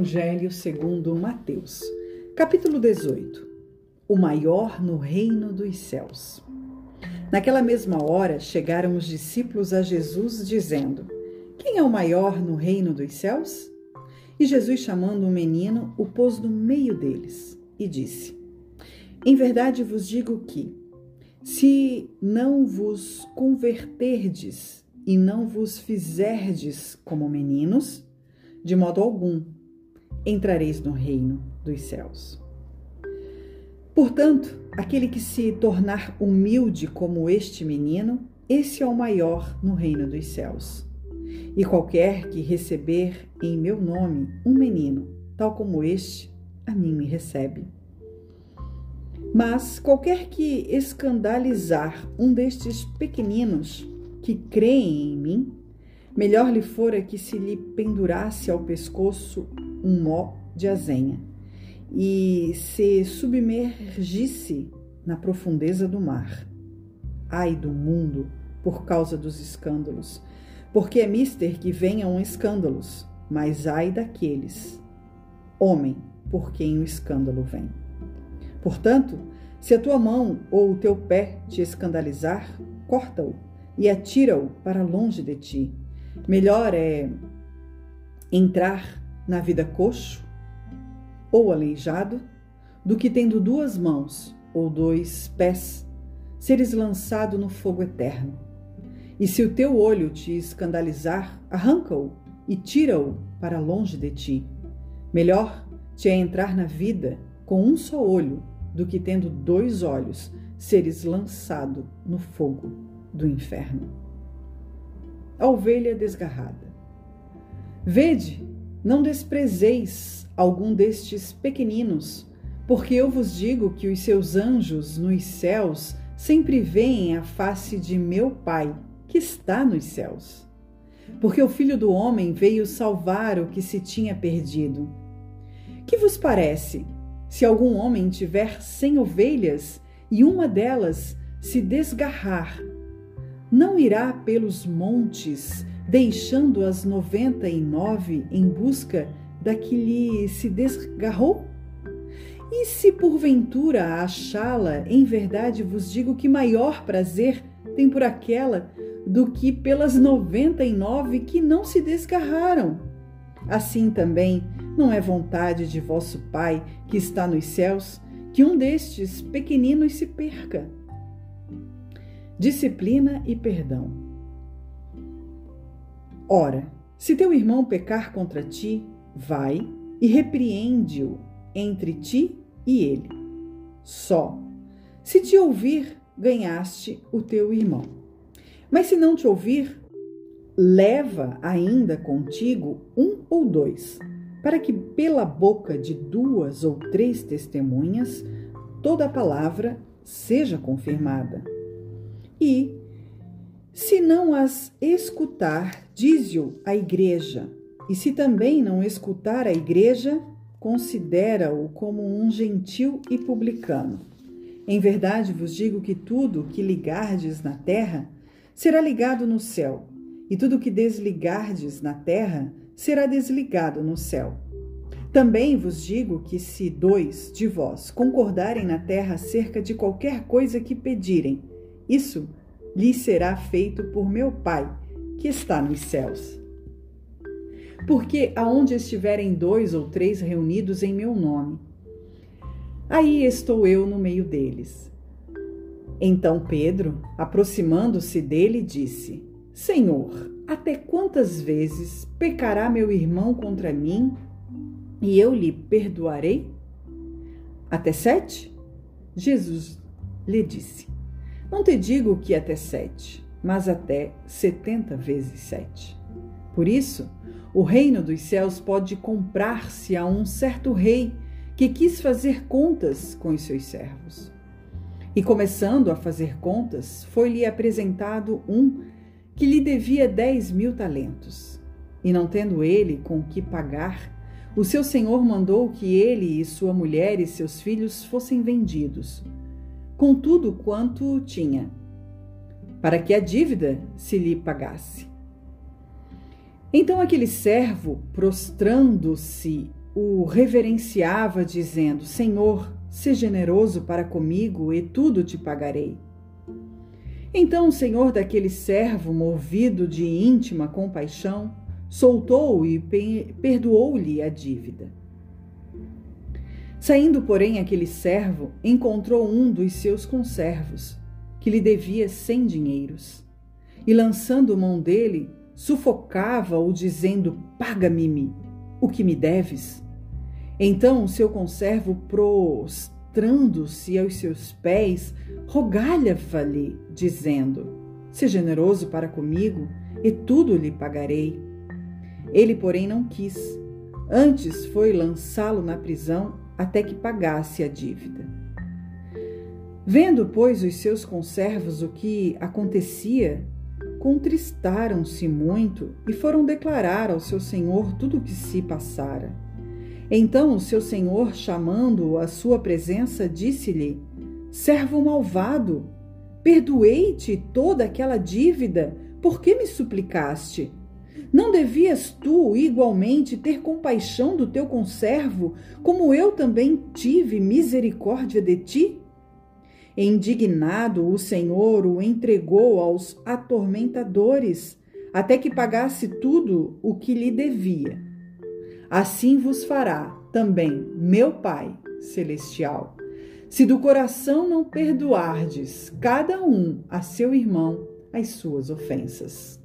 Evangelho segundo Mateus, capítulo 18. O maior no reino dos céus. Naquela mesma hora chegaram os discípulos a Jesus dizendo: Quem é o maior no reino dos céus? E Jesus, chamando um menino, o pôs no meio deles e disse: Em verdade vos digo que, se não vos converterdes e não vos fizerdes como meninos, de modo algum entrareis no reino dos céus. Portanto, aquele que se tornar humilde como este menino, esse é o maior no reino dos céus. E qualquer que receber em meu nome um menino, tal como este, a mim me recebe. Mas qualquer que escandalizar um destes pequeninos que creem em mim, Melhor lhe fora que se lhe pendurasse ao pescoço um nó de azenha e se submergisse na profundeza do mar. Ai do mundo por causa dos escândalos, porque é mister que venham escândalos, mas ai daqueles, homem, por quem o escândalo vem. Portanto, se a tua mão ou o teu pé te escandalizar, corta-o e atira-o para longe de ti Melhor é entrar na vida coxo ou aleijado do que tendo duas mãos ou dois pés seres lançado no fogo eterno. E se o teu olho te escandalizar, arranca-o e tira-o para longe de ti. Melhor te é entrar na vida com um só olho do que tendo dois olhos seres lançado no fogo do inferno a ovelha desgarrada. Vede, não desprezeis algum destes pequeninos, porque eu vos digo que os seus anjos nos céus sempre veem a face de meu Pai, que está nos céus. Porque o Filho do Homem veio salvar o que se tinha perdido. Que vos parece, se algum homem tiver cem ovelhas e uma delas se desgarrar, não irá pelos montes, deixando as noventa e nove em busca da que lhe se desgarrou? E se porventura achá-la, em verdade vos digo que maior prazer tem por aquela do que pelas noventa e nove que não se desgarraram. Assim também não é vontade de vosso Pai que está nos céus que um destes pequeninos se perca disciplina e perdão. Ora, se teu irmão pecar contra ti, vai e repreende-o entre ti e ele. Só. Se te ouvir, ganhaste o teu irmão. Mas se não te ouvir, leva ainda contigo um ou dois, para que pela boca de duas ou três testemunhas toda a palavra seja confirmada. E, se não as escutar, diz-o a igreja. E se também não escutar a igreja, considera-o como um gentil e publicano. Em verdade vos digo que tudo que ligardes na terra será ligado no céu, e tudo que desligardes na terra será desligado no céu. Também vos digo que se dois de vós concordarem na terra acerca de qualquer coisa que pedirem, isso lhe será feito por meu Pai, que está nos céus. Porque aonde estiverem dois ou três reunidos em meu nome, aí estou eu no meio deles. Então Pedro, aproximando-se dele, disse: Senhor, até quantas vezes pecará meu irmão contra mim e eu lhe perdoarei? Até sete? Jesus lhe disse: não te digo que até sete, mas até setenta vezes sete. Por isso, o reino dos céus pode comprar-se a um certo rei que quis fazer contas com os seus servos. E começando a fazer contas, foi-lhe apresentado um que lhe devia dez mil talentos. E não tendo ele com que pagar, o seu senhor mandou que ele e sua mulher e seus filhos fossem vendidos com tudo quanto tinha, para que a dívida se lhe pagasse. Então aquele servo, prostrando-se, o reverenciava, dizendo: Senhor, se generoso para comigo e tudo te pagarei. Então o senhor daquele servo, movido de íntima compaixão, soltou-o e perdoou-lhe a dívida. Saindo, porém, aquele servo encontrou um dos seus conservos, que lhe devia cem dinheiros, e lançando mão dele, sufocava-o, dizendo: Paga-me o que me deves. Então o seu conservo, prostrando-se aos seus pés, rogalhava-lhe, dizendo: Se generoso para comigo, e tudo lhe pagarei. Ele, porém, não quis. Antes foi lançá-lo na prisão até que pagasse a dívida. Vendo, pois, os seus conservos o que acontecia, contristaram-se muito e foram declarar ao seu senhor tudo o que se passara. Então o seu senhor, chamando-o à sua presença, disse-lhe: Servo malvado, perdoei-te toda aquela dívida, por que me suplicaste? Não devias tu igualmente ter compaixão do teu conservo, como eu também tive misericórdia de ti? Indignado, o Senhor o entregou aos atormentadores, até que pagasse tudo o que lhe devia. Assim vos fará também meu Pai celestial, se do coração não perdoardes cada um a seu irmão as suas ofensas.